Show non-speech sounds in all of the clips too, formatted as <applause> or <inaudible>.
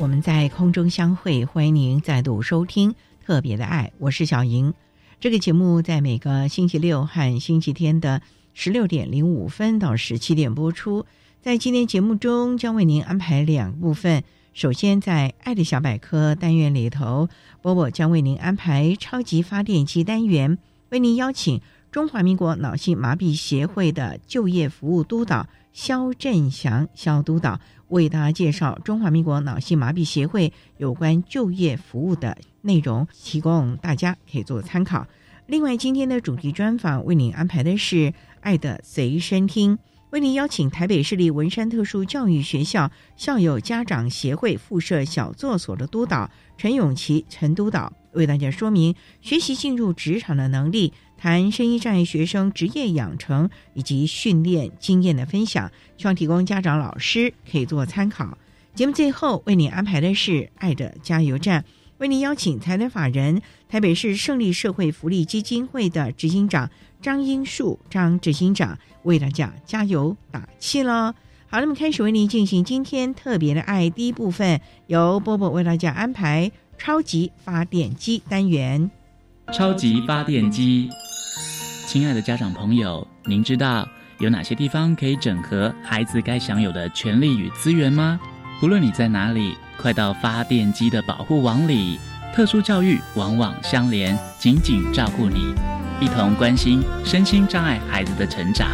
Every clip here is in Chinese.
我们在空中相会。欢迎您再度收听《特别的爱》，我是小莹。这个节目在每个星期六和星期天的十六点零五分到十七点播出。在今天节目中，将为您安排两部分。首先，在“爱的小百科”单元里头，波波将为您安排“超级发电机”单元，为您邀请中华民国脑性麻痹协会的就业服务督导肖振祥肖督导，为大家介绍中华民国脑性麻痹协会有关就业服务的内容，提供大家可以做参考。另外，今天的主题专访为您安排的是“爱的随身听”。为您邀请台北市立文山特殊教育学校校友家长协会附设小作所的督导陈永琪陈督导，为大家说明学习进入职场的能力，谈声音障碍学生职业养成以及训练经验的分享，希望提供家长老师可以做参考。节目最后为您安排的是爱的加油站。为您邀请财团法人台北市胜利社会福利基金会的执行长张英树张执行长为大家加油打气喽！好，那么开始为您进行今天特别的爱第一部分，由波波为大家安排超级发电机单元。超级发电机，亲爱的家长朋友，您知道有哪些地方可以整合孩子该享有的权利与资源吗？不论你在哪里。快到发电机的保护网里，特殊教育网网相连，紧紧照顾你，一同关心身心障碍孩子的成长。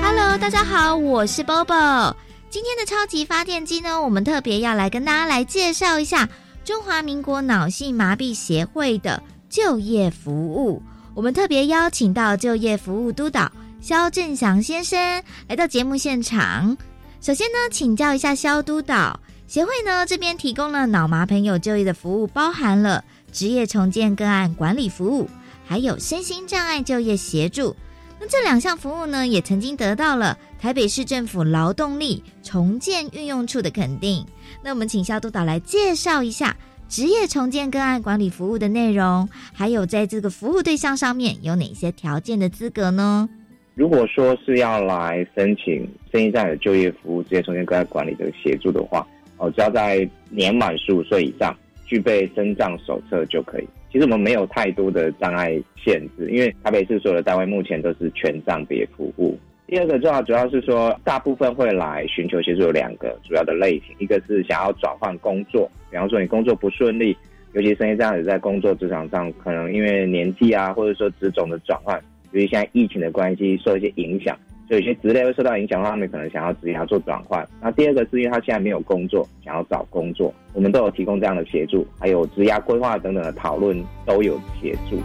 Hello，大家好，我是 Bobo。今天的超级发电机呢，我们特别要来跟大家来介绍一下中华民国脑性麻痹协会的就业服务。我们特别邀请到就业服务督导肖振祥先生来到节目现场。首先呢，请教一下肖督导，协会呢这边提供了脑麻朋友就业的服务，包含了职业重建个案管理服务，还有身心障碍就业协助。那这两项服务呢，也曾经得到了台北市政府劳动力重建运用处的肯定。那我们请肖督导来介绍一下职业重建个案管理服务的内容，还有在这个服务对象上面有哪些条件的资格呢？如果说是要来申请生意上的就业服务、职业重建个案管理的协助的话，哦，只要在年满十五岁以上，具备身障手册就可以。其实我们没有太多的障碍限制，因为台北市所有的单位目前都是全障别服务。第二个重要主要是说，大部分会来寻求协助有两个主要的类型，一个是想要转换工作，比方说你工作不顺利，尤其生意障碍在工作职场上可能因为年纪啊，或者说职种的转换。由于现在疫情的关系，受一些影响，所以有些职类会受到影响的话，他们可能想要直接要做转换。那第二个是因为他现在没有工作，想要找工作，我们都有提供这样的协助，还有职涯规划等等的讨论都有协助。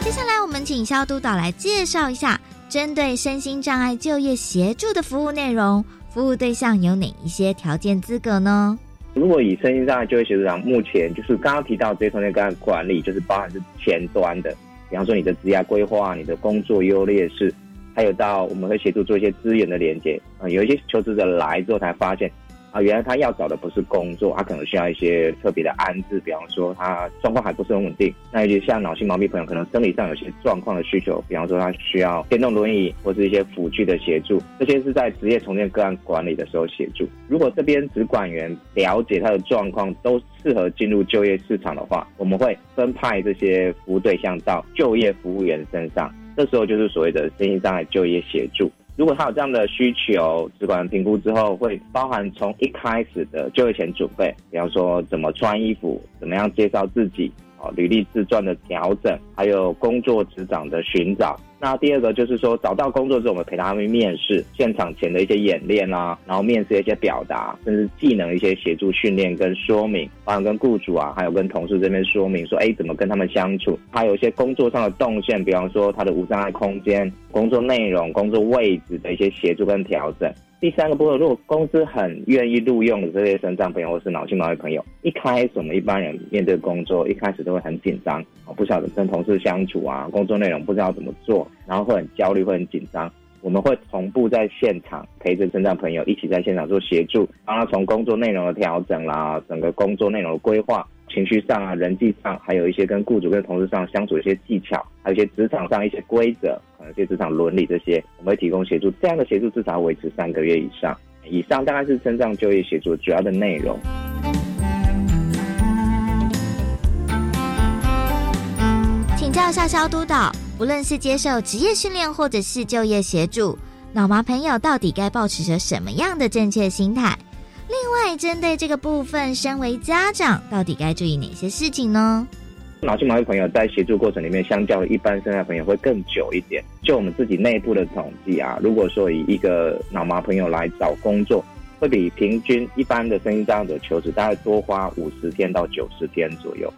接下来我们请肖督导来介绍一下针对身心障碍就业协助的服务内容，服务对象有哪一些条件资格呢？如果以身心障碍就业协助上，目前就是刚刚提到这些同学个案管理，就是包含是前端的。比方说你的职业规划、你的工作优劣势，还有到我们会协助做一些资源的连接啊。有一些求职者来之后才发现，啊，原来他要找的不是工作，他可能需要一些特别的安置，比方说他状况还不是很稳定，那尤其像脑性麻痹朋友，可能生理上有些状况的需求，比方说他需要电动轮椅或是一些辅具的协助，这些是在职业重建个案管理的时候协助。如果这边职管员了解他的状况，都适合进入就业市场的话，我们会分派这些服务对象到就业服务员身上，这时候就是所谓的身心障碍就业协助。如果他有这样的需求，主管评估之后会包含从一开始的就业前准备，比方说怎么穿衣服，怎么样介绍自己，哦，履历自传的调整，还有工作职掌的寻找。那第二个就是说，找到工作之后，我们陪他们面试，现场前的一些演练啊，然后面试的一些表达，甚至技能一些协助训练跟说明，还有跟雇主啊，还有跟同事这边说明说，哎，怎么跟他们相处，还有一些工作上的动线，比方说他的无障碍空间、工作内容、工作位置的一些协助跟调整。第三个部分，如果公司很愿意录用的这些身障朋友或是脑性麻痹朋友，一开始我们一般人面对工作，一开始都会很紧张，不晓得跟同事相处啊，工作内容不知道怎么做，然后会很焦虑，会很紧张。我们会同步在现场陪着身障朋友一起在现场做协助，帮他从工作内容的调整啦，整个工作内容的规划。情绪上啊，人际上，还有一些跟雇主跟同事上相处一些技巧，还有一些职场上一些规则，可能一些职场伦理这些，我们会提供协助。这样的协助至少维持三个月以上，以上大概是身障就业协助主要的内容。请教一下肖督导，不论是接受职业训练或者是就业协助，脑麻朋友到底该保持着什么样的正确心态？另外，针对这个部分，身为家长，到底该注意哪些事情呢？脑性麻痹朋友在协助过程里面，相较一般身障朋友会更久一点。就我们自己内部的统计啊，如果说以一个脑麻朋友来找工作，会比平均一般的身心障碍者求职大概多花五十天到九十天左右。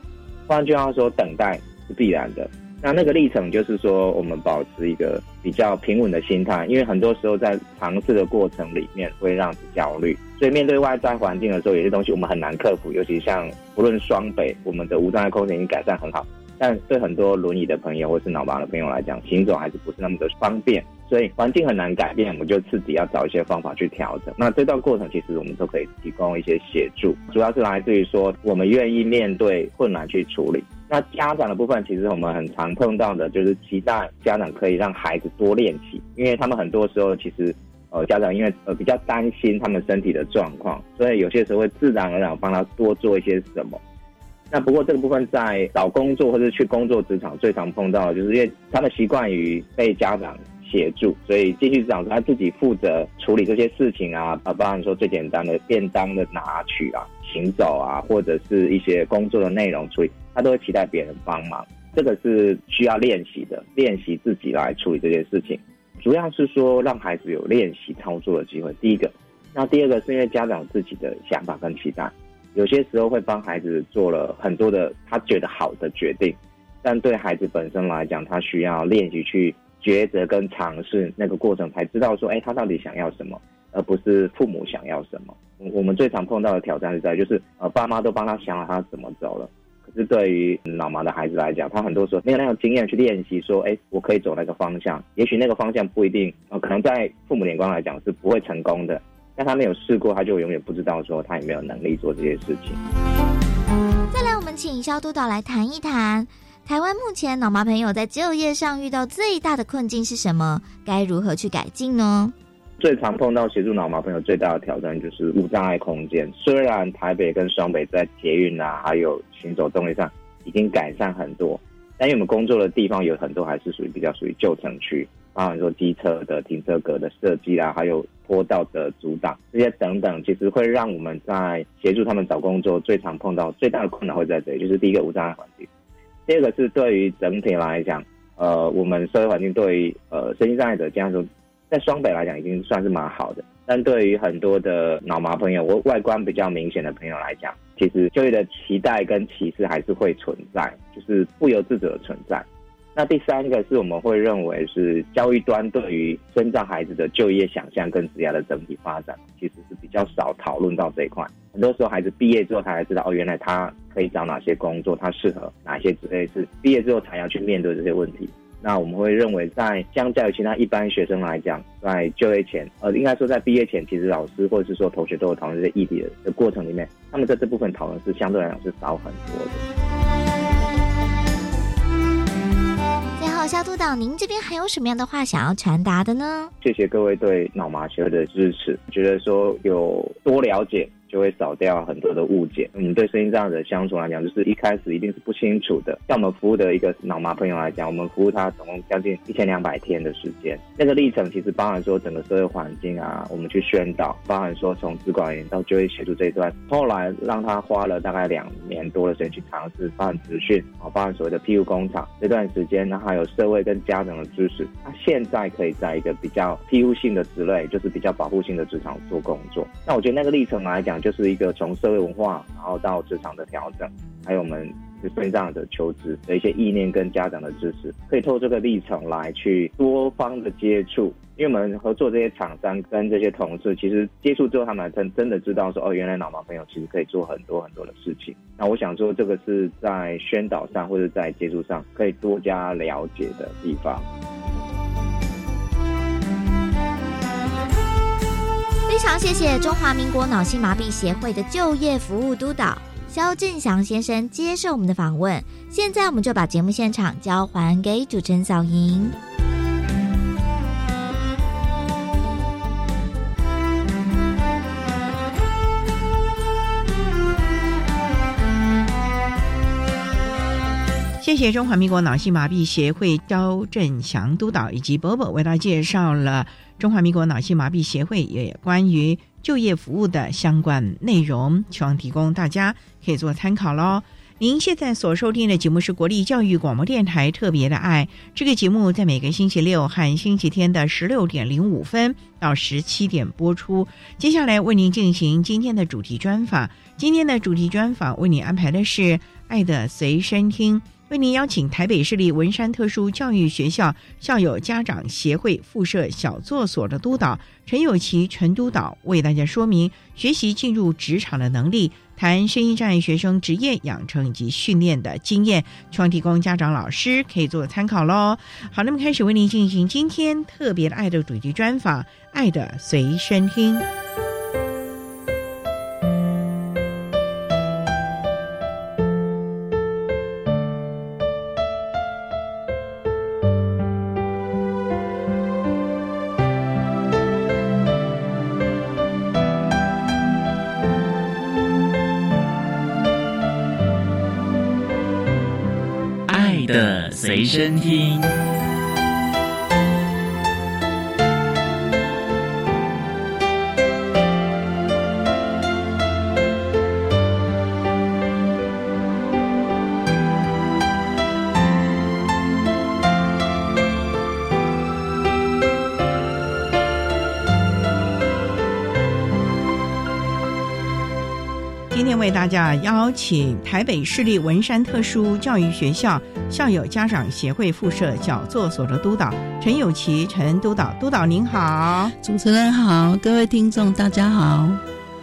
换句话说，等待是必然的。那那个历程就是说，我们保持一个比较平稳的心态，因为很多时候在尝试的过程里面会让你焦虑，所以面对外在环境的时候，有些东西我们很难克服。尤其像不论双北，我们的无障碍空间已经改善很好，但对很多轮椅的朋友或是脑麻的朋友来讲，行走还是不是那么的方便，所以环境很难改变，我们就自己要找一些方法去调整。那这段过程其实我们都可以提供一些协助，主要是来自于说我们愿意面对困难去处理。那家长的部分，其实我们很常碰到的，就是期待家长可以让孩子多练习，因为他们很多时候其实，呃，家长因为呃比较担心他们身体的状况，所以有些时候会自然而然帮他多做一些什么。那不过这个部分在找工作或者去工作职场最常碰到，就是因为他们习惯于被家长协助，所以继续职场他自己负责处理这些事情啊，啊，包含说最简单的便当的拿取啊。行走啊，或者是一些工作的内容处理，他都会期待别人帮忙。这个是需要练习的，练习自己来处理这件事情。主要是说让孩子有练习操作的机会。第一个，那第二个是因为家长自己的想法跟期待，有些时候会帮孩子做了很多的他觉得好的决定，但对孩子本身来讲，他需要练习去抉择跟尝试那个过程，才知道说，哎，他到底想要什么。而不是父母想要什么。我们最常碰到的挑战是在，就是呃，爸妈都帮他想好他怎么走了，是对于脑麻的孩子来讲，他很多时候没有那种经验去练习，说，哎，我可以走那个方向。也许那个方向不一定，呃，可能在父母眼光来讲是不会成功的，但他没有试过，他就永远不知道说他有没有能力做这些事情。再来，我们请肖督导来谈一谈，台湾目前脑麻朋友在就业上遇到最大的困境是什么？该如何去改进呢？最常碰到协助脑麻朋友最大的挑战就是无障碍空间。虽然台北跟双北在捷运啊，还有行走动力上已经改善很多，但因为我们工作的地方有很多还是属于比较属于旧城区，包含说机车的停车格的设计啊，还有坡道的阻挡这些等等，其实会让我们在协助他们找工作最常碰到最大的困难会在这里，就是第一个无障碍环境，第二个是对于整体来讲，呃，我们社会环境对于呃身心障碍者这样说。在双北来讲，已经算是蛮好的。但对于很多的脑麻朋友或外观比较明显的朋友来讲，其实就业的期待跟歧视还是会存在，就是不由自主的存在。那第三个是我们会认为是教育端对于生障孩子的就业想象跟职业的整体发展，其实是比较少讨论到这一块。很多时候孩子毕业之后，他才知道哦，原来他可以找哪些工作，他适合哪些职业，是毕业之后才要去面对这些问题。那我们会认为，在相较于其他一般学生来讲，在就业前，呃，应该说在毕业前，其实老师或者是说同学都有讨论这些议题的的过程里面，他们在这部分讨论是相对来讲是少很多的。最后肖督导，您这边还有什么样的话想要传达的呢？谢谢各位对脑麻学会的支持，觉得说有多了解。就会少掉很多的误解。嗯，对声音这样的相处来讲，就是一开始一定是不清楚的。像我们服务的一个脑麻朋友来讲，我们服务他总共将近一千两百天的时间。那个历程其实包含说整个社会环境啊，我们去宣导，包含说从资管员到就业协助这一段，后来让他花了大概两年多的时间去尝试，包含资讯啊，包含所谓的 PU 工厂这段时间，那还有社会跟家长的支持，他现在可以在一个比较 PU 性的职类，就是比较保护性的职场做工作。那我觉得那个历程来讲，就是一个从社会文化，然后到职场的调整，还有我们身上的求职的一些意念跟家长的支持，可以透过这个历程来去多方的接触。因为我们合作这些厂商跟这些同事，其实接触之后，他们真真的知道说，哦，原来脑盲朋友其实可以做很多很多的事情。那我想说，这个是在宣导上或者在接触上可以多加了解的地方。非常谢谢中华民国脑性麻痹协会的就业服务督导肖振祥先生接受我们的访问。现在我们就把节目现场交还给主持人小莹。谢谢中华民国脑性麻痹协会肖振祥督导以及伯伯为大家介绍了。中华民国脑性麻痹协会也关于就业服务的相关内容，希望提供大家可以做参考喽。您现在所收听的节目是国立教育广播电台特别的爱，这个节目在每个星期六和星期天的十六点零五分到十七点播出。接下来为您进行今天的主题专访，今天的主题专访为您安排的是《爱的随身听》。为您邀请台北市立文山特殊教育学校校友家长协会附设小作所的督导陈友琪陈督导为大家说明学习进入职场的能力，谈声音障碍学生职业养成以及训练的经验，希望提供家长老师可以做参考喽。好，那么开始为您进行今天特别的爱的主题专访，爱的随身听。随身听。今天为大家邀请台北市立文山特殊教育学校校友家长协会附设讲座所的督导陈友琪陈督导，督导您好，主持人好，各位听众大家好。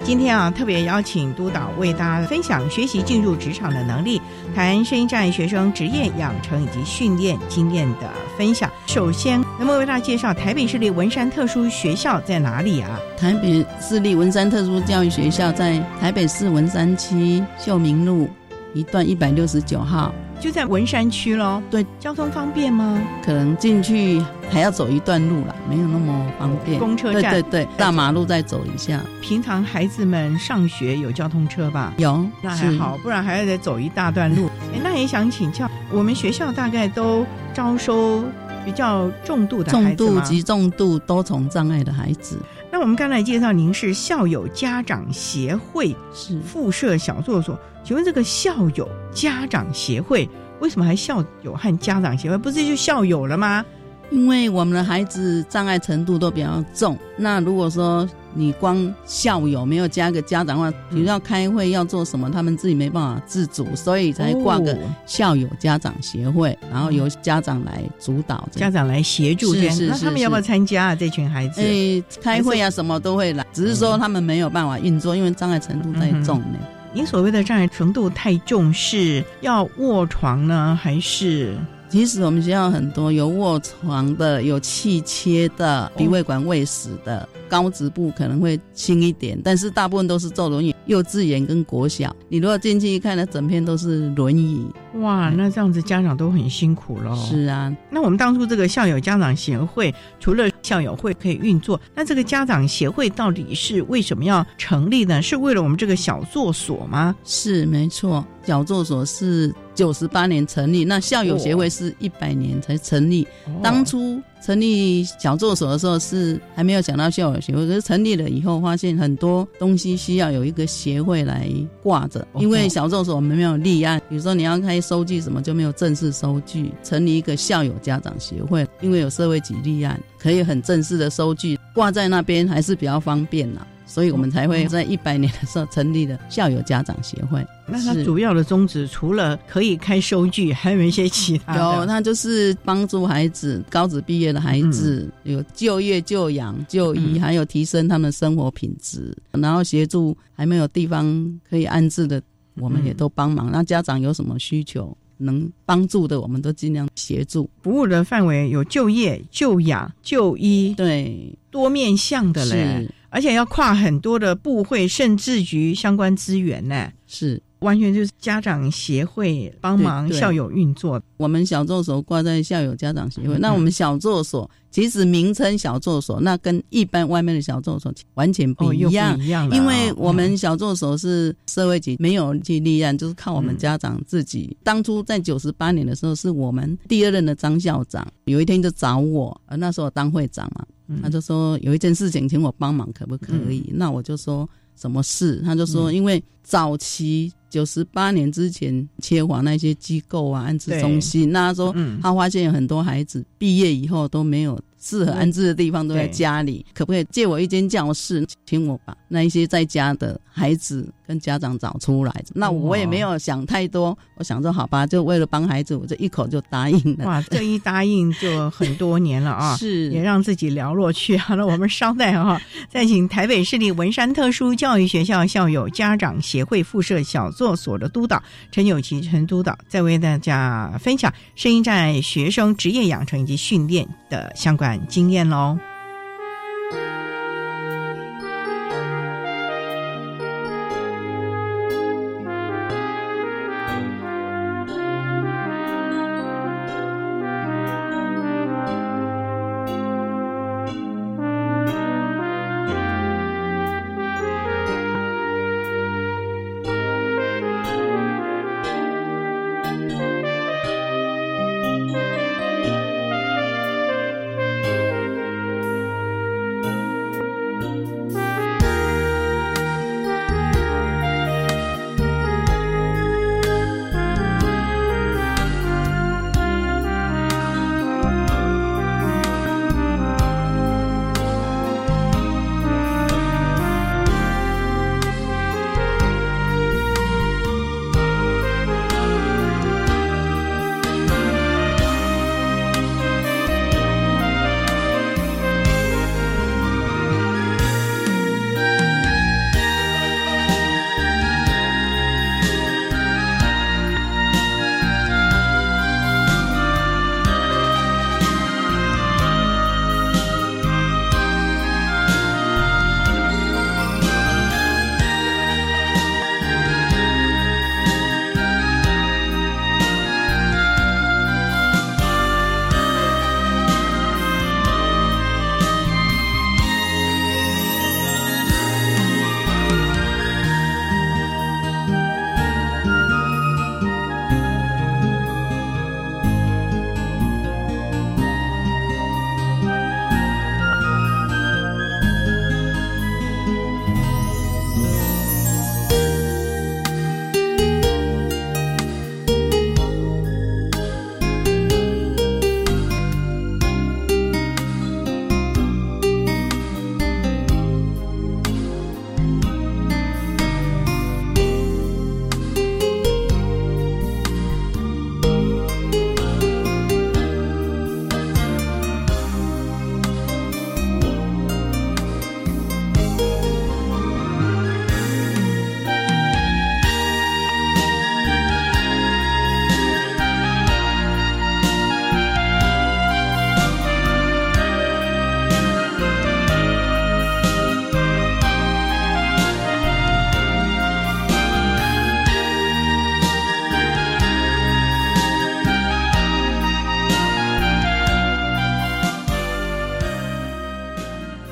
今天啊，特别邀请督导为大家分享学习进入职场的能力，谈声音障碍学生职业养成以及训练经验的分享。首先，那么为大家介绍台北市立文山特殊学校在哪里啊？台北市立文山特殊教育学校在台北市文山区秀明路一段一百六十九号。就在文山区喽，对，交通方便吗？可能进去还要走一段路了，没有那么方便。公车站，对对对，大马路再走一下。平常孩子们上学有交通车吧？有，那还好，不然还要再走一大段路。<laughs> 哎，那也想请教，我们学校大概都招收比较重度的重度及重度多重障碍的孩子。那我们刚才介绍，您是校友家长协会是附设小作所。请问这个校友家长协会为什么还校友和家长协会？不是就校友了吗？因为我们的孩子障碍程度都比较重，那如果说你光校友没有加个家长的话，比如要开会要做什么，他们自己没办法自主，所以才挂个校友家长协会，然后由家长来主导，家长来协助。是是是，那他们要不要参加啊？这群孩子？诶，开会啊，什么都会来，只是说他们没有办法运作，因为障碍程度太重呢。您所谓的障碍程度太重，是要卧床呢，还是？其实我们学校很多有卧床的，有气切的，鼻胃管喂食的，高职部可能会轻一点，但是大部分都是坐轮椅。幼稚园跟国小，你如果进去一看，那整片都是轮椅。哇，那这样子家长都很辛苦喽。是啊，那我们当初这个校友家长协会，除了校友会可以运作，那这个家长协会到底是为什么要成立呢？是为了我们这个小作所吗？是没错，小作所是九十八年成立，那校友协会是一百年才成立。当初成立小助手的时候是还没有想到校友协会，可是成立了以后，发现很多东西需要有一个协会来挂着，因为小助手我们没有立案，比如说你要开收据什么就没有正式收据，成立一个校友家长协会，因为有社会局立案，可以很正式的收据挂在那边，还是比较方便啦。所以我们才会在一百年的时候成立了校友家长协会。那它主要的宗旨除了可以开收据，还有一些其他有，那就是帮助孩子高职毕业的孩子有就业、就养、就医，还有提升他们生活品质，然后协助还没有地方可以安置的，我们也都帮忙。那家长有什么需求能帮助的，我们都尽量协助。服务的范围有就业、就养、就医，对，多面向的嘞。而且要跨很多的部会，甚至于相关资源呢，是完全就是家长协会帮忙校友运作。我们小作所挂在校友家长协会，那我们小作所其实名称小作所，那跟一般外面的小作所完全不一样，一样。因为我们小作所是社会局没有去立案，就是靠我们家长自己。当初在九十八年的时候，是我们第二任的张校长有一天就找我，呃，那时候当会长嘛。他就说有一件事情请我帮忙，可不可以？那我就说什么事？他就说因为早期九十八年之前切华那些机构啊安置中心，那他说他发现有很多孩子毕业以后都没有。适合安置的地方都在家里，可不可以借我一间教室，请我把那一些在家的孩子跟家长找出来？那我也没有想太多，我想说好吧，就为了帮孩子，我就一口就答应了。哇，这一答应就很多年了啊！<laughs> 是，也让自己寥落去。好了，我们稍待啊，<laughs> 再请台北市立文山特殊教育学校校友家长协会附设小作所的督导陈友琪陈督导，再为大家分享声音在学生职业养成以及训练的相关。经验喽。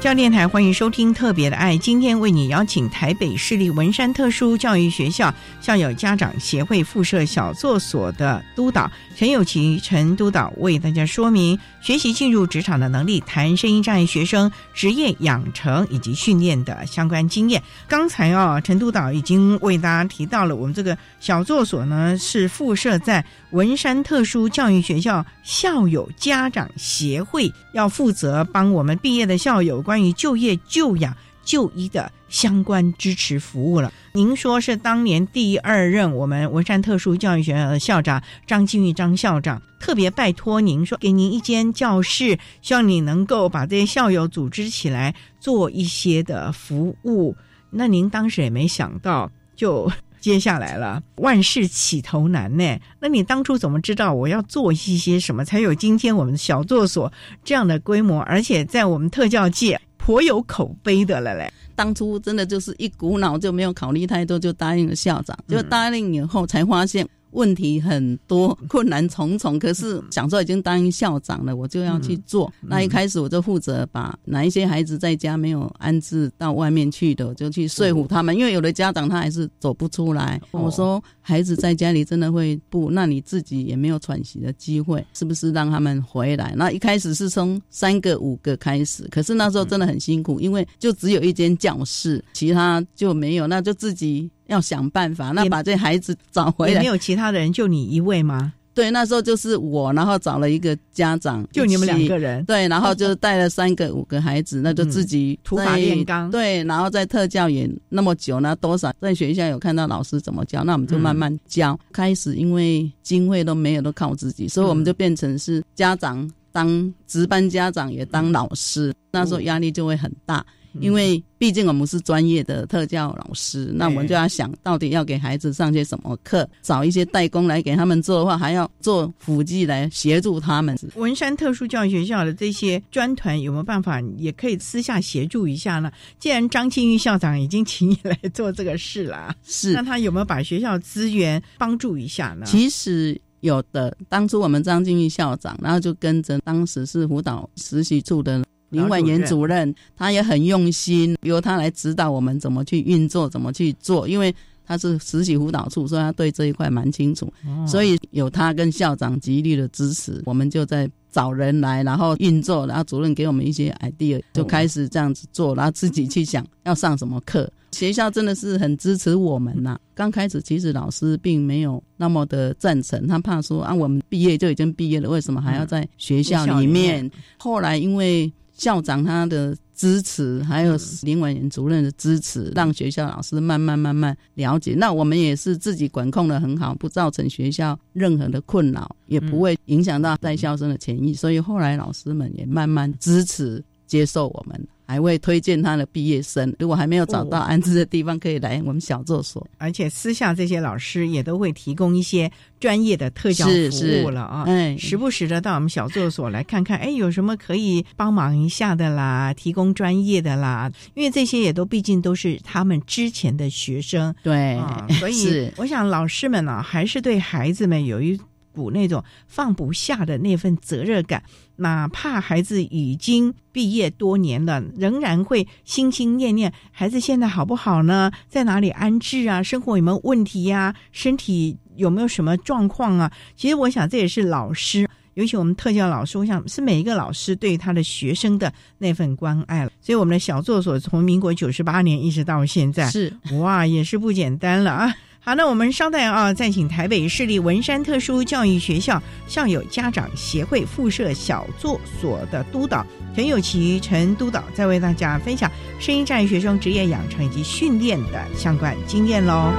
教电台欢迎收听《特别的爱》，今天为你邀请台北市立文山特殊教育学校校友家长协会附设小作所的督导陈友琪陈督导为大家说明学习进入职场的能力，谈声音障碍学生职业养成以及训练的相关经验。刚才啊，陈督导已经为大家提到了，我们这个小作所呢是附设在文山特殊教育学校校友家长协会，要负责帮我们毕业的校友。关于就业、就养、就医的相关支持服务了。您说是当年第二任我们文山特殊教育学校的校长张金玉张校长特别拜托您说，给您一间教室，希望你能够把这些校友组织起来做一些的服务。那您当时也没想到，就接下来了，万事起头难呢。那你当初怎么知道我要做一些什么，才有今天我们小作所这样的规模，而且在我们特教界？颇有口碑的了嘞，当初真的就是一股脑就没有考虑太多，就答应了校长，就答应以后才发现。问题很多，困难重重。可是想说已经当校长了，我就要去做。那一开始我就负责把哪一些孩子在家没有安置到外面去的，就去说服他们。因为有的家长他还是走不出来。我说孩子在家里真的会不，那你自己也没有喘息的机会，是不是让他们回来？那一开始是从三个五个开始，可是那时候真的很辛苦，因为就只有一间教室，其他就没有，那就自己。要想办法，那把这孩子找回来。没有其他的人，就你一位吗？对，那时候就是我，然后找了一个家长，就你们两个人。对，然后就带了三个、五个孩子，<laughs> 那就自己土法炼钢。对，然后在特教也那么久，呢多少在学校有看到老师怎么教，那我们就慢慢教。开始因为经费都没有，都靠自己，所以我们就变成是家长当值班家长，也当老师，那时候压力就会很大。因为毕竟我们是专业的特教老师，那我们就要想到底要给孩子上些什么课，找一些代工来给他们做的话，还要做辅剂来协助他们。文山特殊教育学校的这些专团有没有办法，也可以私下协助一下呢？既然张庆玉校长已经请你来做这个事了，是那他有没有把学校资源帮助一下呢？其实有的，当初我们张庆玉校长，然后就跟着当时是辅导实习处的。林婉言主任，他也很用心，由他来指导我们怎么去运作，怎么去做。因为他是实习辅导处，所以他对这一块蛮清楚。所以有他跟校长极力的支持，我们就在找人来，然后运作，然后主任给我们一些 idea，就开始这样子做，然后自己去想要上什么课。学校真的是很支持我们呐。刚开始其实老师并没有那么的赞成，他怕说啊，我们毕业就已经毕业了，为什么还要在学校里面？后来因为校长他的支持，还有林婉言主任的支持，让学校老师慢慢慢慢了解。那我们也是自己管控的很好，不造成学校任何的困扰，也不会影响到在校生的权益。所以后来老师们也慢慢支持接受我们。还会推荐他的毕业生，如果还没有找到安置的地方，可以来我们小作所。而且私下这些老师也都会提供一些专业的特教服务了啊，哎，时不时的到我们小作所来看看，哎，有什么可以帮忙一下的啦，提供专业的啦，因为这些也都毕竟都是他们之前的学生，对，所以我想老师们呢，还是对孩子们有一。股那种放不下的那份责任感，哪怕孩子已经毕业多年了，仍然会心心念念孩子现在好不好呢？在哪里安置啊？生活有没有问题呀？身体有没有什么状况啊？其实我想这也是老师，尤其我们特教老师，我想是每一个老师对他的学生的那份关爱了。所以我们的小作所从民国九十八年一直到现在，是哇，也是不简单了啊。好，那我们稍待啊，再请台北市立文山特殊教育学校校友家长协会附设小作所的督导陈友琪陈督导，再为大家分享声音障碍学生职业养成以及训练的相关经验喽。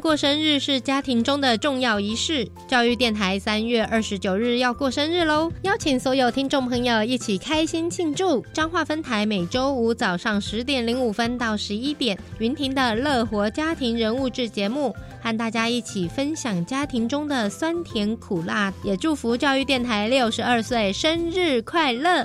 过生日是家庭中的重要仪式。教育电台三月二十九日要过生日喽，邀请所有听众朋友一起开心庆祝。彰化分台每周五早上十点零五分到十一点，云婷的乐活家庭人物志节目，和大家一起分享家庭中的酸甜苦辣，也祝福教育电台六十二岁生日快乐。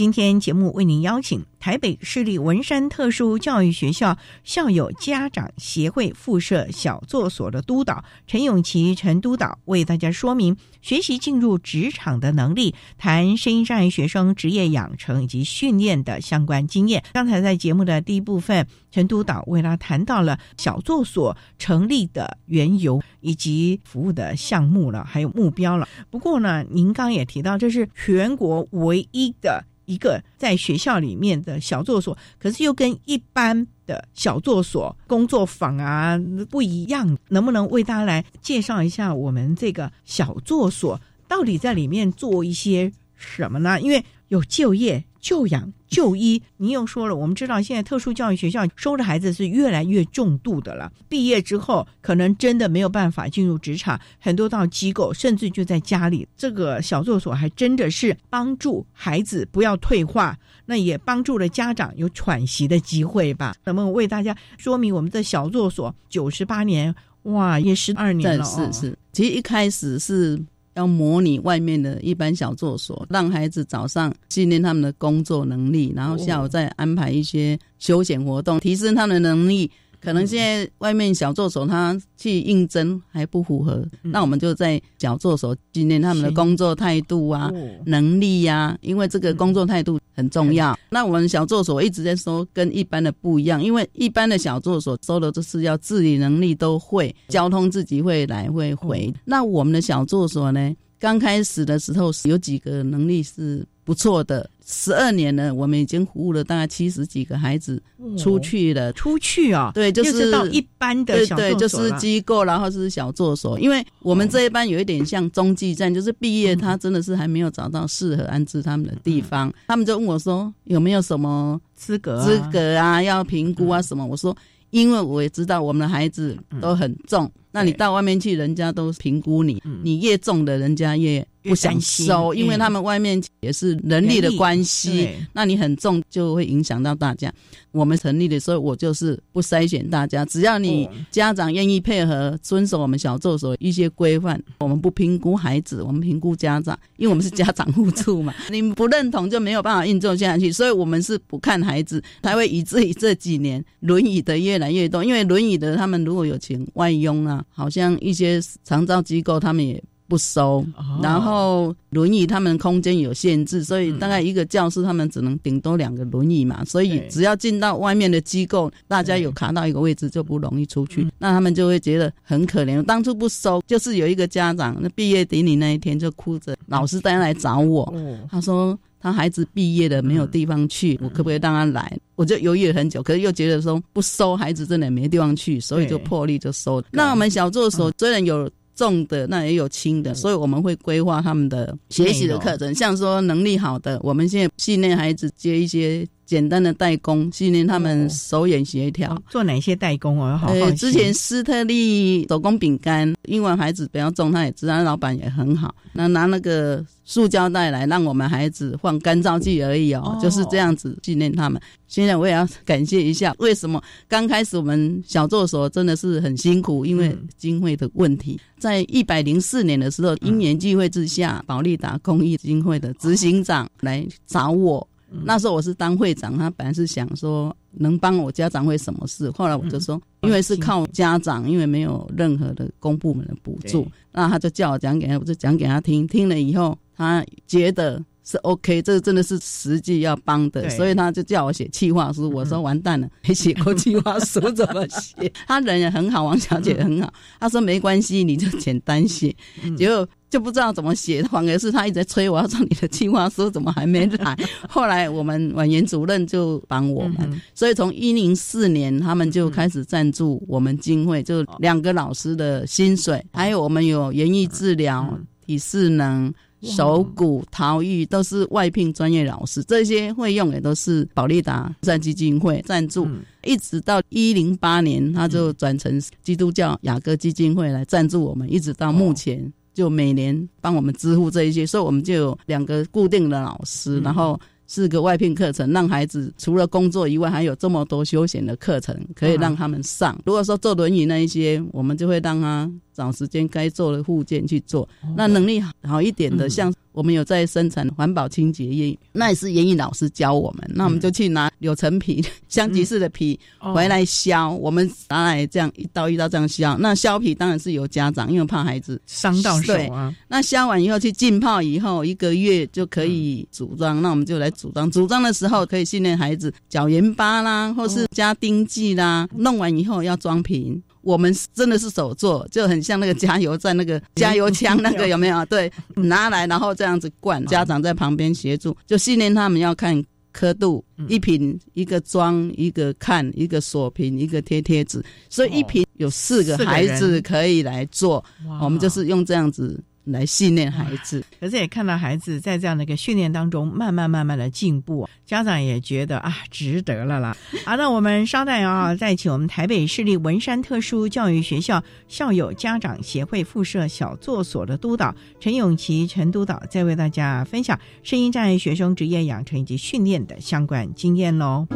今天节目为您邀请台北市立文山特殊教育学校校友家长协会附设小作所的督导陈永琪陈督导，为大家说明学习进入职场的能力，谈声音障碍学生职业养成以及训练的相关经验。刚才在节目的第一部分，陈督导为他谈到了小作所成立的缘由以及服务的项目了，还有目标了。不过呢，您刚也提到，这是全国唯一的。一个在学校里面的小作所，可是又跟一般的小作所、工作坊啊不一样。能不能为大家来介绍一下我们这个小作所到底在里面做一些什么呢？因为有就业。就养就医，您又说了，我们知道现在特殊教育学校收的孩子是越来越重度的了。毕业之后，可能真的没有办法进入职场，很多到机构，甚至就在家里。这个小作所还真的是帮助孩子不要退化，那也帮助了家长有喘息的机会吧？那么为大家说明我们的小作所九十八年，哇，也十二年了。是是，其实一开始是。要模拟外面的一般小作所，让孩子早上训练他们的工作能力，然后下午再安排一些休闲活动，提升他们的能力。可能现在外面小作手他去应征还不符合，那我们就在小作手训练他们的工作态度啊、能力呀，因为这个工作态度很重要。那我们小作手一直在说跟一般的不一样，因为一般的小作手收的都是要自理能力都会，交通自己会来会回。那我们的小作手呢，刚开始的时候有几个能力是。不错的，十二年了，我们已经服务了大概七十几个孩子出去了，出去啊，对，就是到一般的小对，就是机构，然后是小作所，因为我们这一班有一点像中继站，就是毕业他真的是还没有找到适合安置他们的地方，他们就问我说有没有什么资格资格啊，要评估啊什么？我说。因为我也知道我们的孩子都很重，那你到外面去，人家都评估你，你越重的，人家越不想收，因为他们外面也是人力的关系，那你很重就会影响到大家。我们成立的时候，我就是不筛选大家，只要你家长愿意配合，遵守我们小助手一些规范，我们不评估孩子，我们评估家长，因为我们是家长互助嘛。<laughs> 你不认同就没有办法运作下去，所以我们是不看孩子，才会以至于这几年轮椅的越来越多。因为轮椅的他们如果有请外佣啊，好像一些长照机构他们也。不收，然后轮椅他们空间有限制，所以大概一个教室他们只能顶多两个轮椅嘛，所以只要进到外面的机构，大家有卡到一个位置就不容易出去，那他们就会觉得很可怜。当初不收，就是有一个家长，那毕业典礼那一天就哭着，老师带来找我，他说他孩子毕业了没有地方去，我可不可以让他来？我就犹豫了很久，可是又觉得说不收孩子真的没地方去，所以就破例就收。那我们小助手虽然有。重的那也有轻的，所以我们会规划他们的学习的课程。像说能力好的，我们现在训练孩子接一些简单的代工，训练他们手眼协调。做哪些代工哦？好好之前斯特利手工饼干，因为孩子比较重，他也知道老板也很好。那拿那个塑胶袋来让我们孩子换干燥剂而已哦，就是这样子训练他们。现在我也要感谢一下，为什么刚开始我们小作所真的是很辛苦，因为经费的问题。在一百零四年的时候，因缘际会之下，保利达公益基金会的执行长来找我，那时候我是当会长，他本来是想说能帮我家长会什么事，后来我就说，因为是靠家长，因为没有任何的公部门的补助，那他就叫我讲给他，我就讲给他听，听了以后，他觉得。是 OK，这个真的是实际要帮的，所以他就叫我写企划书。我说完蛋了，<laughs> 没写过企划书 <laughs> 怎么写？他人也很好，王小姐很好。他说没关系，你就简单写。结果就不知道怎么写，反而是他一直在催我要做你的计划书，怎么还没来？<laughs> 后来我们婉言主任就帮我们，所以从一零四年他们就开始赞助我们金会，就两个老师的薪水，还有我们有园艺治疗、体适能。手鼓、陶艺都是外聘专业老师，这些费用也都是保利达善基金会赞助，一直到一零八年，他就转成基督教雅各基金会来赞助我们，一直到目前就每年帮我们支付这一些，所以我们就有两个固定的老师，然后四个外聘课程，让孩子除了工作以外，还有这么多休闲的课程可以让他们上。如果说坐轮椅那一些，我们就会让他。找时间该做的附件去做，那能力好一点的，像我们有在生产环保清洁液，那也是严艺老师教我们，那我们就去拿柳橙皮、<laughs> 香吉士的皮回来削，我们拿来这样一刀一刀这样削。那削皮当然是由家长，因为怕孩子伤到手啊。那削完以后去浸泡以后，一个月就可以组装。那我们就来组装，组装的时候可以训练孩子搅盐巴啦，或是加丁剂啦。弄完以后要装瓶。我们真的是手做，就很像那个加油站那个加油枪那个有没有？<laughs> 对，拿来然后这样子灌，家长在旁边协助，就训练他们要看刻度，一瓶一个装，一个看，一个锁瓶，一个贴贴纸，所以一瓶有四个孩子可以来做，我们就是用这样子。来训练孩子，可是也看到孩子在这样的一个训练当中，慢慢慢慢的进步，家长也觉得啊，值得了啦。好，那我们稍待啊，再请我们台北市立文山特殊教育学校校友家长协会附设小作所的督导陈永琪陈督导，再为大家分享声音障碍学生职业养成以及训练的相关经验喽。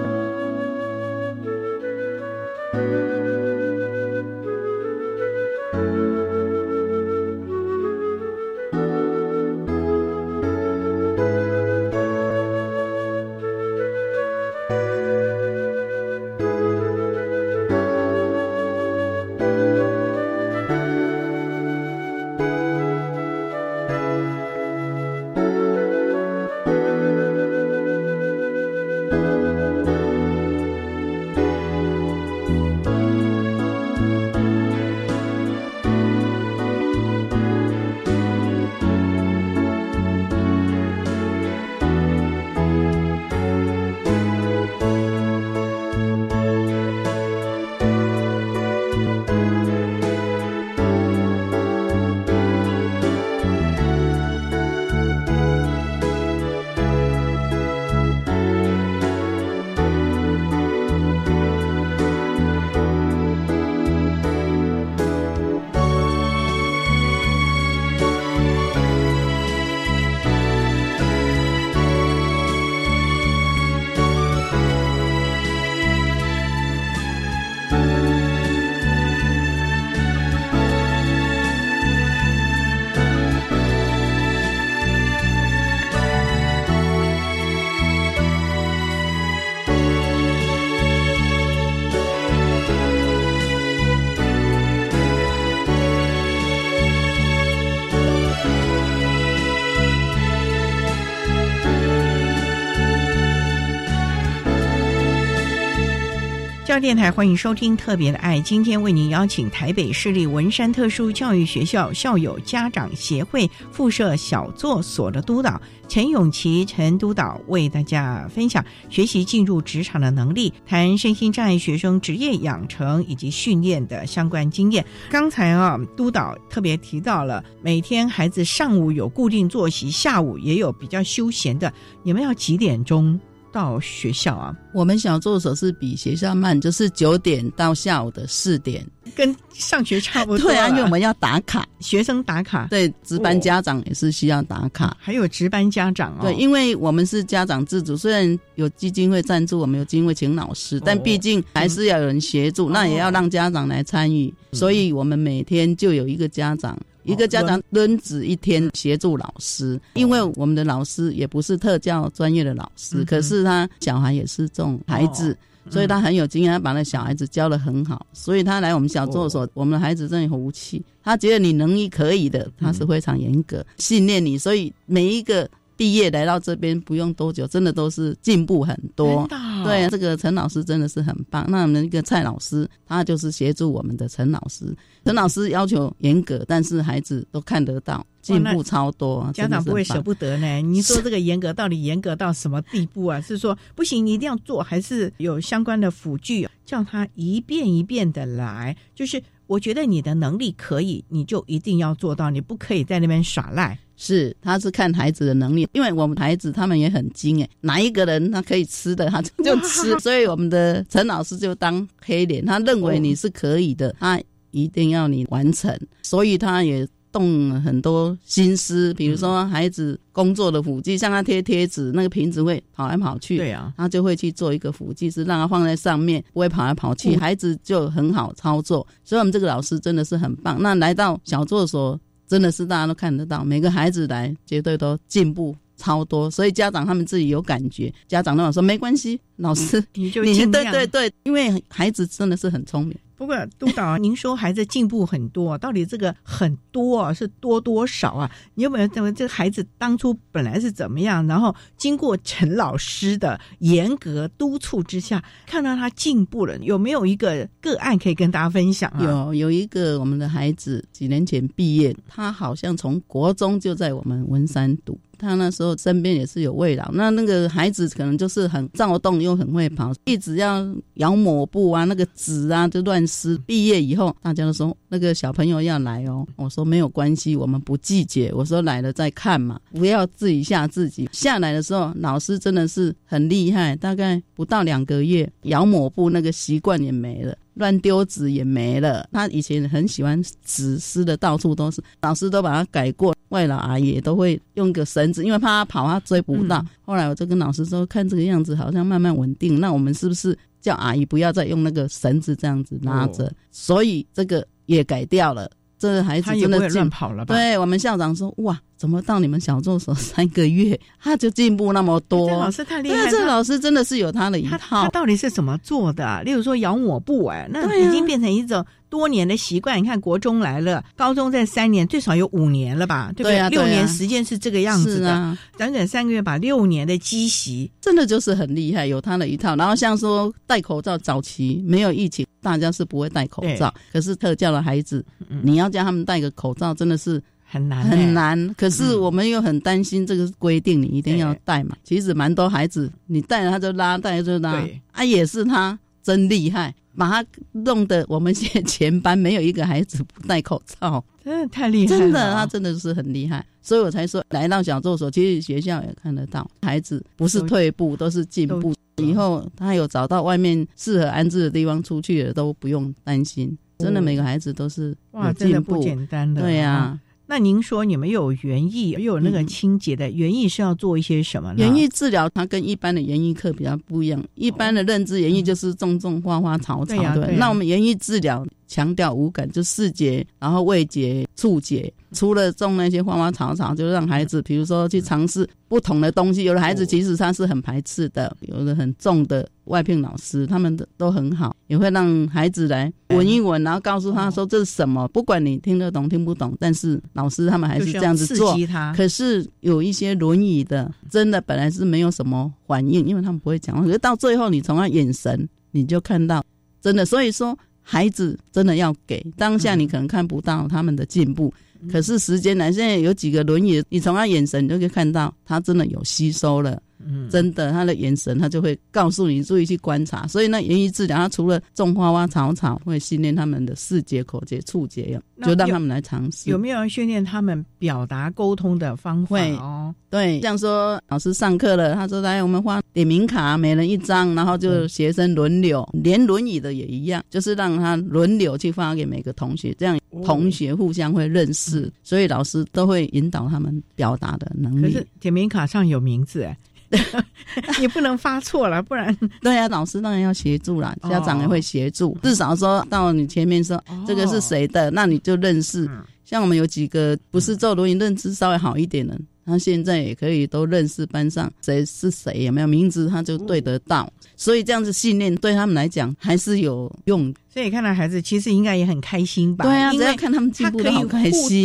电台欢迎收听《特别的爱》，今天为您邀请台北市立文山特殊教育学校校友家长协会附设小作所的督导陈永琪陈督导为大家分享学习进入职场的能力，谈身心障碍学生职业养成以及训练的相关经验。刚才啊，督导特别提到了每天孩子上午有固定作息，下午也有比较休闲的，你们要几点钟？到学校啊，我们小助手是比学校慢，就是九点到下午的四点，跟上学差不多。对啊，因为我们要打卡，学生打卡，对，值班家长也是需要打卡，还有值班家长哦。对，因为我们是家长自主，虽然有基金会赞助，我们有基金会请老师，但毕竟还是要有人协助，那也要让家长来参与，所以我们每天就有一个家长。一个家长轮值一天协助老师，因为我们的老师也不是特教专业的老师，可是他小孩也是这种孩子，所以他很有经验，他把那小孩子教的很好，所以他来我们小作所，我们的孩子真的很无趣，他觉得你能力可以的，他是非常严格训练你，所以每一个。毕业来到这边不用多久，真的都是进步很多。对，这个陈老师真的是很棒。那我们一个蔡老师，他就是协助我们的陈老师。陈老师要求严格，但是孩子都看得到进步超多。家长不会舍不得呢？你说这个严格到底严格到什么地步啊？是说不行，你一定要做，还是有相关的辅具，叫他一遍一遍的来？就是我觉得你的能力可以，你就一定要做到，你不可以在那边耍赖。是，他是看孩子的能力，因为我们孩子他们也很精诶，哪一个人他可以吃的，他就吃。<laughs> 所以我们的陈老师就当黑脸，他认为你是可以的，他一定要你完成，所以他也动了很多心思，比如说孩子工作的辅具，像他贴贴纸，那个瓶子会跑来跑去，对啊，他就会去做一个辅具，是让他放在上面，不会跑来跑去，孩子就很好操作。所以我们这个老师真的是很棒。那来到小作所。真的是大家都看得到，每个孩子来绝对都进步超多，所以家长他们自己有感觉，家长都说没关系，老师你就对对对，因为孩子真的是很聪明。不过督导，您说孩子进步很多，到底这个很多啊是多多少啊？你有没有认为这个孩子当初本来是怎么样，然后经过陈老师的严格督促之下，看到他进步了？有没有一个个案可以跟大家分享啊？有，有一个我们的孩子几年前毕业，他好像从国中就在我们文山读。他那时候身边也是有未老，那那个孩子可能就是很躁动又很会跑，一直要咬抹布啊，那个纸啊就乱撕。毕业以后，大家都说那个小朋友要来哦，我说没有关系，我们不拒绝。我说来了再看嘛，不要自己吓自己。下来的时候，老师真的是很厉害，大概不到两个月，咬抹布那个习惯也没了。乱丢纸也没了。他以前很喜欢纸撕的到处都是，老师都把他改过。外老阿姨都会用个绳子，因为怕他跑，他追不到。后来我就跟老师说，看这个样子好像慢慢稳定，那我们是不是叫阿姨不要再用那个绳子这样子拉着？所以这个也改掉了。这孩子真的乱跑了吧？对我们校长说，哇。怎么到你们小助手三个月，<laughs> 他就进步那么多？这老师太厉害！这老师真的是有他的一套。他到底是怎么做的？例如说摇抹布，哎，那已经变成一种多年的习惯。你看，国中来了，高中在三年，最少有五年了吧？对不对？六年时间是这个样子的，短短三个月把六年的积习，真的就是很厉害，有他的一套。然后像说戴口罩，早期没有疫情，大家是不会戴口罩。可是特教的孩子，你要叫他们戴个口罩，真的是。很难很难，可是我们又很担心这个规定，你一定要带嘛。其实蛮多孩子，你带了他就拉，带就拉。啊，也是他真厉害，把他弄得我们现在全班没有一个孩子不戴口罩，真的太厉害。真的，他真的是很厉害，所以我才说来到小作所，其实学校也看得到，孩子不是退步，都是进步。以后他有找到外面适合安置的地方，出去了都不用担心。真的，每个孩子都是哇，真的不简单的。对呀。那您说你们有园艺，又有那个清洁的园艺是要做一些什么呢？园艺治疗它跟一般的园艺课比较不一样，一般的认知园艺就是种种花花草草的，那我们园艺治疗。强调五感，就视觉，然后味觉、触觉。除了种那些花花草草，就让孩子，比如说去尝试不同的东西。有的孩子其实他是很排斥的，有的很重的外聘老师，他们的都很好，也会让孩子来闻一闻，然后告诉他说这是什么。不管你听得懂听不懂，但是老师他们还是这样子做。可是有一些轮椅的，真的本来是没有什么反应，因为他们不会讲话。可是到最后，你从他眼神，你就看到。真的。所以说，孩子真的要给当下，你可能看不到他们的进步，可是时间来，现在有几个轮椅，你从他眼神你就可以看到，他真的有吸收了。嗯，真的，他的眼神他就会告诉你注意去观察。所以呢，言语治疗，他除了种花花草草，会训练他们的视觉、口觉、触觉，就让他们来尝试。有没有训练他们表达沟通的方法？哦，对，像说老师上课了，他说来我们发点名卡，每人一张，然后就学生轮流，连轮椅的也一样，就是让他轮流去发给每个同学，这样同学互相会认识。所以老师都会引导他们表达的能力。可是点名卡上有名字哎。<laughs> 你不能发错了，不然 <laughs> 对啊，老师当然要协助啦，家长也会协助，至少说到你前面说这个是谁的，那你就认识。像我们有几个不是做轮椅认知稍微好一点的，他现在也可以都认识班上谁是谁，有没有名字他就对得到。所以这样子训练对他们来讲还是有用。所以看到孩子其实应该也很开心吧？对啊，只要看他们进步的好开心。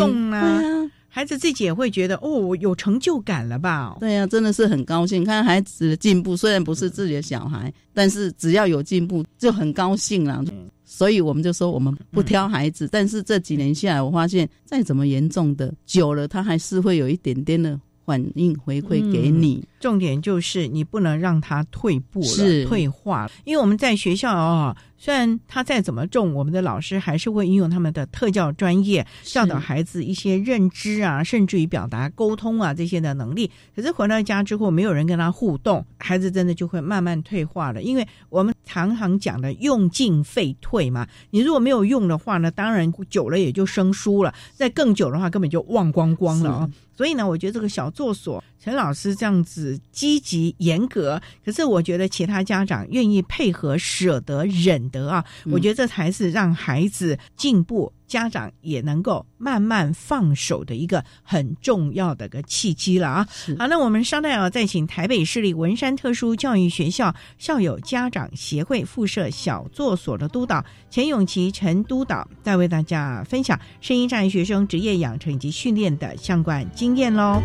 孩子自己也会觉得哦，有成就感了吧？对呀，真的是很高兴看孩子的进步。虽然不是自己的小孩，但是只要有进步就很高兴了。所以我们就说我们不挑孩子，但是这几年下来，我发现再怎么严重的，久了他还是会有一点点的反应回馈给你。重点就是你不能让他退步了、退化了，因为我们在学校啊。虽然他再怎么重，我们的老师还是会运用他们的特教专业教导孩子一些认知啊，甚至于表达、沟通啊这些的能力。可是回到家之后，没有人跟他互动，孩子真的就会慢慢退化了。因为我们常常讲的“用进废退”嘛，你如果没有用的话呢，当然久了也就生疏了；再更久的话，根本就忘光光了啊。所以呢，我觉得这个小作所陈老师这样子积极严格，可是我觉得其他家长愿意配合、舍得、忍得啊，我觉得这才是让孩子进步。家长也能够慢慢放手的一个很重要的个契机了啊！好，那我们稍待啊，再请台北市立文山特殊教育学校校友家长协会附设小作所的督导钱永琪陈督导，再为大家分享声音障碍学生职业养成以及训练的相关经验喽。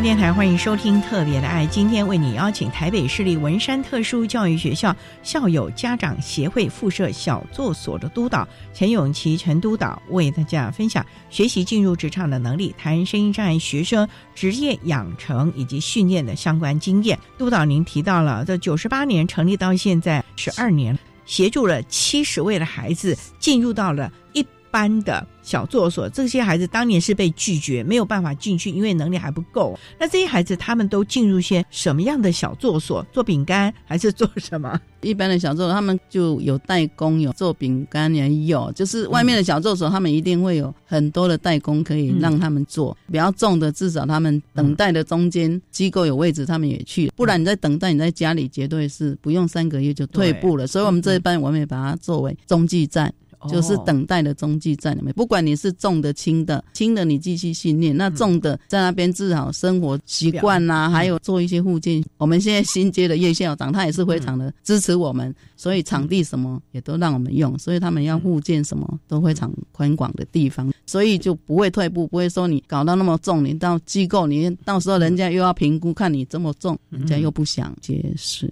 电台欢迎收听《特别的爱》，今天为你邀请台北市立文山特殊教育学校校友家长协会附设小作所的督导陈永琪陈督导，为大家分享学习进入职场的能力，谈声音障碍学生职业养成以及训练的相关经验。督导，您提到了这九十八年成立到现在十二年，协助了七十位的孩子进入到了一般的。小作所这些孩子当年是被拒绝，没有办法进去，因为能力还不够。那这些孩子他们都进入些什么样的小作所？做饼干还是做什么？一般的小作所他们就有代工，有做饼干也有。就是外面的小作所，他们一定会有很多的代工可以让他们做。比较重的，至少他们等待的中间机构有位置，他们也去。不然你在等待，你在家里绝对是不用三个月就退步了。所以我们这一班我们也把它作为中继站。就是等待的中继在里面。不管你是重的、轻的，轻的你继续训练，那重的在那边治好生活习惯呐，还有做一些附件。我们现在新接的叶校长，他也是非常的支持我们，所以场地什么也都让我们用，所以他们要附件什么都非常宽广的地方，所以就不会退步，不会说你搞到那么重，你到机构你到时候人家又要评估，看你这么重，人家又不想接受。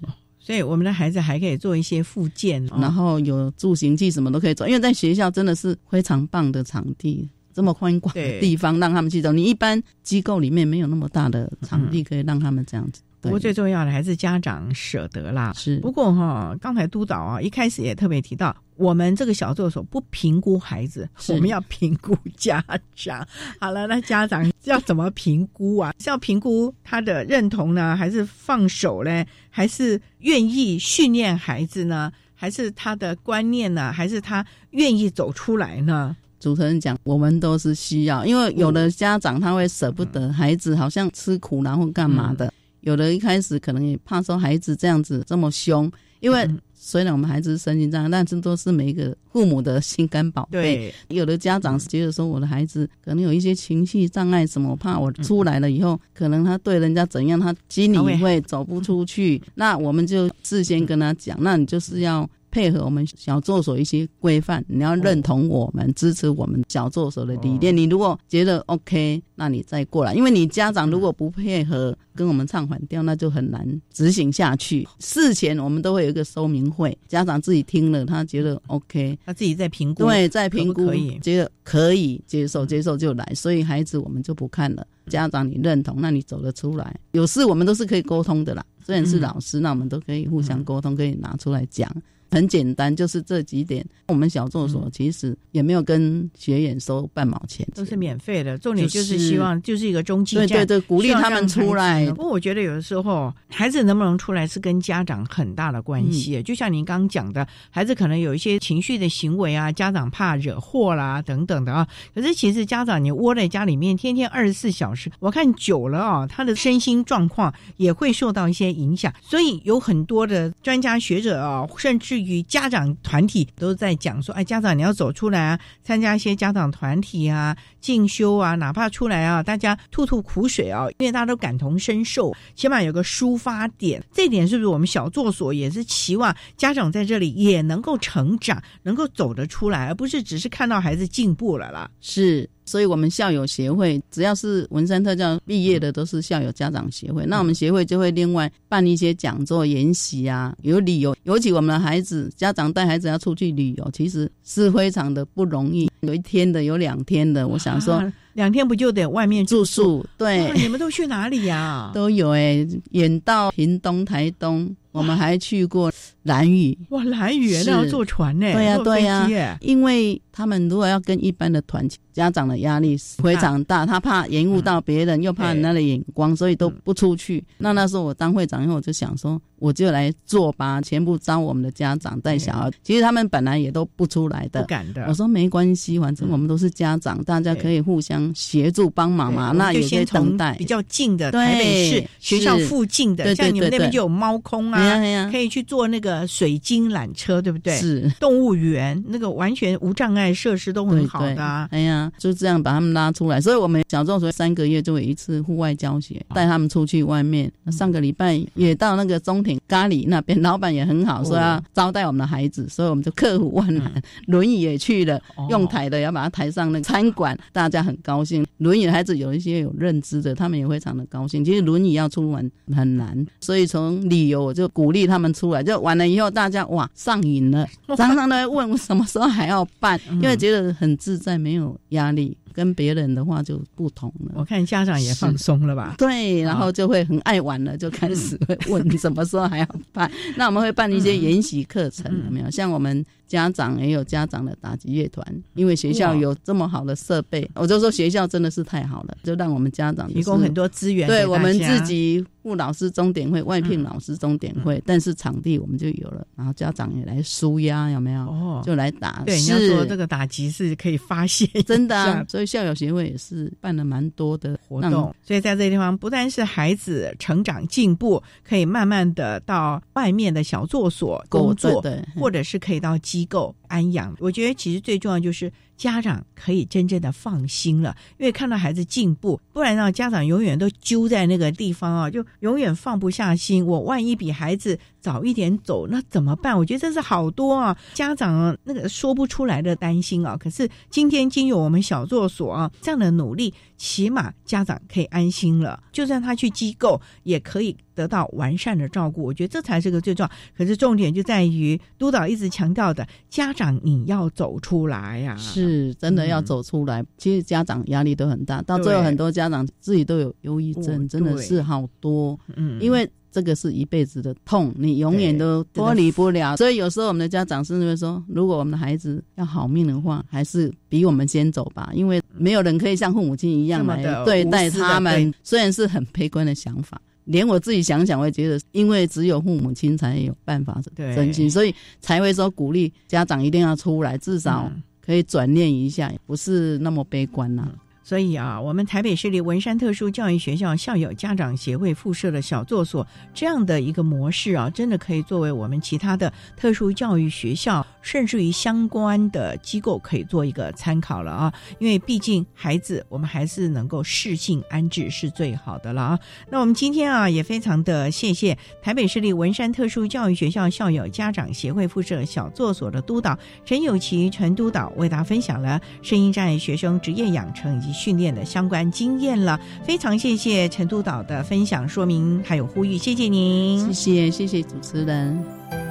所以我们的孩子还可以做一些附件，然后有助行器什么都可以做，因为在学校真的是非常棒的场地，这么宽广的地方让他们去走。你一般机构里面没有那么大的场地可以让他们这样子。不过最重要的还是家长舍得啦。是。不过哈，刚才督导啊一开始也特别提到，我们这个小助手不评估孩子，我们要评估家长。<laughs> 好了，那家长要怎么评估啊？是要评估他的认同呢，还是放手嘞？还是愿意训练孩子呢？还是他的观念呢？还是他愿意走出来呢？主持人讲，我们都是需要，因为有的家长他会舍不得孩子，好像吃苦然后干嘛的。有的一开始可能也怕说孩子这样子这么凶，因为虽然我们孩子是身心障碍，但是都是每一个父母的心肝宝贝。有的家长觉得说我的孩子可能有一些情绪障碍，什么怕我出来了以后，可能他对人家怎样，他心里会走不出去。那我们就事先跟他讲，那你就是要。配合我们小作所一些规范，你要认同我们，支持我们小作所的理念。你如果觉得 OK，那你再过来。因为你家长如果不配合跟我们唱反调，那就很难执行下去。事前我们都会有一个说明会，家长自己听了，他觉得 OK，他自己在评估，对，在评估，可以觉得可以接受，接受就来。所以孩子我们就不看了，家长你认同，那你走得出来。有事我们都是可以沟通的啦。虽然是老师，那我们都可以互相沟通，可以拿出来讲。很简单，就是这几点。我们小作所其实也没有跟学员收半毛钱，都是免费的。重点就是希望就是一个中继站，对对对，鼓励他们出来。不过我觉得有的时候孩子能不能出来是跟家长很大的关系。就像您刚刚讲的，孩子可能有一些情绪的行为啊，家长怕惹祸啦等等的啊。可是其实家长你窝在家里面，天天二十四小时，我看久了啊，他的身心状况也会受到一些影响。所以有很多的专家学者啊，甚至。与家长团体都在讲说，哎，家长你要走出来啊，参加一些家长团体啊，进修啊，哪怕出来啊，大家吐吐苦水啊，因为大家都感同身受，起码有个抒发点。这点是不是我们小作所也是期望家长在这里也能够成长，能够走得出来，而不是只是看到孩子进步了啦？是。所以，我们校友协会只要是文山特教毕业的，都是校友家长协会。那我们协会就会另外办一些讲座、研习啊，有理由。尤其我们的孩子家长带孩子要出去旅游，其实是非常的不容易。有一天的，有两天的。我想说，两天不就得外面住宿？对，你们都去哪里呀？<laughs> 都有哎，远到屏东、台东。我们还去过兰屿，哇，兰屿那要坐船呢，对呀，对呀，因为他们如果要跟一般的团，家长的压力非常大，他怕延误到别人，又怕人家的眼光，所以都不出去。那那时候我当会长以后，我就想说，我就来做吧，全部招我们的家长带小孩。其实他们本来也都不出来的，不敢的。我说没关系，反正我们都是家长，大家可以互相协助帮忙嘛。那也可以等待比较近的台北市学校附近的，像你们那边就有猫空啊。可以去坐那个水晶缆车，对不对？是动物园那个完全无障碍设施都很好的。哎呀，就这样把他们拉出来。所以我们小众所三个月就有一次户外教学，带他们出去外面。上个礼拜也到那个中庭咖喱那边，老板也很好，说要招待我们的孩子，所以我们就克服万难，轮椅也去了，用抬的要把它抬上那个餐馆，大家很高兴。轮椅的孩子有一些有认知的，他们也非常的高兴。其实轮椅要出门很难，所以从旅游我就鼓励他。们出来就完了以后，大家哇上瘾了，常常都问我什么时候还要办，因为觉得很自在，没有压力。跟别人的话就不同了。我看家长也放松了吧？对，然后就会很爱玩了，就开始会问什么时候还要办。那我们会办一些研习课程，有没有？像我们家长也有家长的打击乐团，因为学校有这么好的设备，我就说学校真的是太好了，就让我们家长提供很多资源。对我们自己副老师钟点会，外聘老师钟点会，但是场地我们就有了，然后家长也来舒压，有没有？哦，就来打。对，你要说这个打击是可以发泄，真的，所以。校友协会也是办了蛮多的活动，所以在这个地方，不但是孩子成长进步，可以慢慢的到外面的小作所工作，或者是可以到机。构安阳。我觉得其实最重要就是家长可以真正的放心了，因为看到孩子进步，不然让家长永远都揪在那个地方啊，就永远放不下心。我万一比孩子早一点走，那怎么办？我觉得这是好多啊，家长那个说不出来的担心啊。可是今天经由我们小作所啊这样的努力，起码家长可以安心了。就算他去机构，也可以得到完善的照顾。我觉得这才是个最重要。可是重点就在于督导一直强调的，家长你要走出来呀、是真的要走出来。其实家长压力都很大，到最后很多家长自己都有忧郁症，哦真的是好多。嗯因为这个是一辈子的痛，你永远都脱离不了。所以有时候我们的家长甚至会说，如果我们的孩子要好命的话，还是比我们先走吧，因为没有人可以像父母亲一样来对待他们。虽然是很悲观的想法。连我自己想想，我也觉得，因为只有父母亲才有办法对真心，所以才会说鼓励家长一定要出来，至少嗯可以转念一下，不是那么悲观呐、所以啊，我们台北市立文山特殊教育学校校友家长协会附设的小作所这样的一个模式啊，真的可以作为我们其他的特殊教育学校，甚至于相关的机构可以做一个参考了啊。因为毕竟孩子，我们还是能够适性安置是最好的了啊。那我们今天啊，也非常的谢谢台北市立文山特殊教育学校校友家长协会附设小作所的督导陈友琪陈督导为大家分享了声音障碍学生职业养成以及训练的相关经验了。非常谢谢陈督导的分享说明还有呼吁，谢谢您，谢谢谢谢主持人。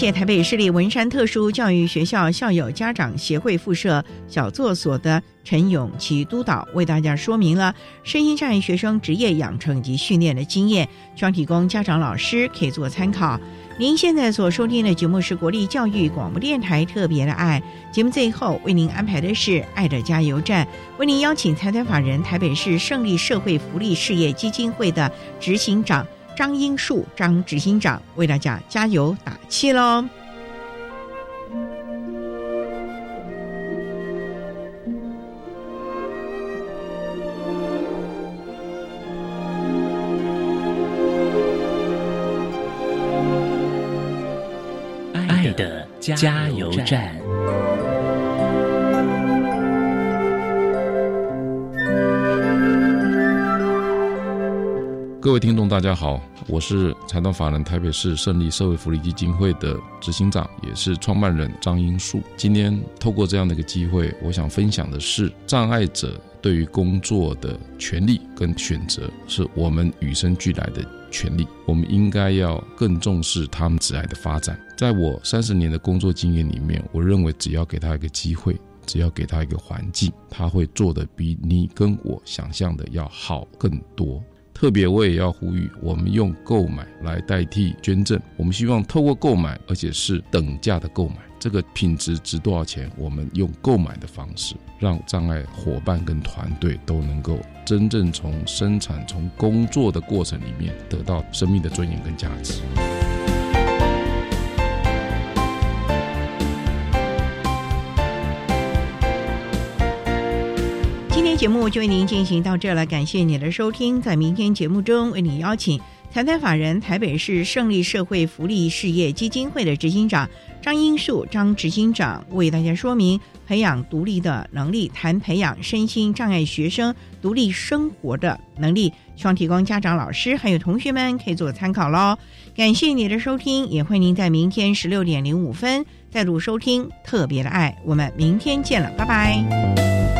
谢台北市立文山特殊教育学校校友家长协会附设小作所的陈永琪督导为大家说明了身心障碍学生职业养成及训练的经验，希望提供家长老师可以做参考。您现在所收听的节目是国立教育广播电台特别的爱节目，最后为您安排的是爱的加油站，为您邀请财团法人台北市胜利社会福利事业基金会的执行长。张英树张执行长为大家加油打气喽！爱的加油站。各位听众，大家好，我是财团法人台北市胜利社会福利基金会的执行长，也是创办人张英树。今天透过这样的一个机会，我想分享的是障碍者对于工作的权利跟选择，是我们与生俱来的权利。我们应该要更重视他们职业的发展。在我三十年的工作经验里面，我认为只要给他一个机会。只要给他一个环境，他会做的比你跟我想象的要好更多。特别，我也要呼吁，我们用购买来代替捐赠。我们希望透过购买，而且是等价的购买，这个品质值多少钱？我们用购买的方式，让障碍伙伴跟团队都能够真正从生产、从工作的过程里面得到生命的尊严跟价值。节目就为您进行到这了，感谢你的收听。在明天节目中，为你邀请财团法人台北市胜利社会福利事业基金会的执行长张英树张执行长为大家说明培养独立的能力，谈培养身心障碍学生独立生活的能力，希望提供家长、老师还有同学们可以做参考喽。感谢你的收听，也欢迎您在明天十六点零五分再度收听特别的爱，我们明天见了，拜拜。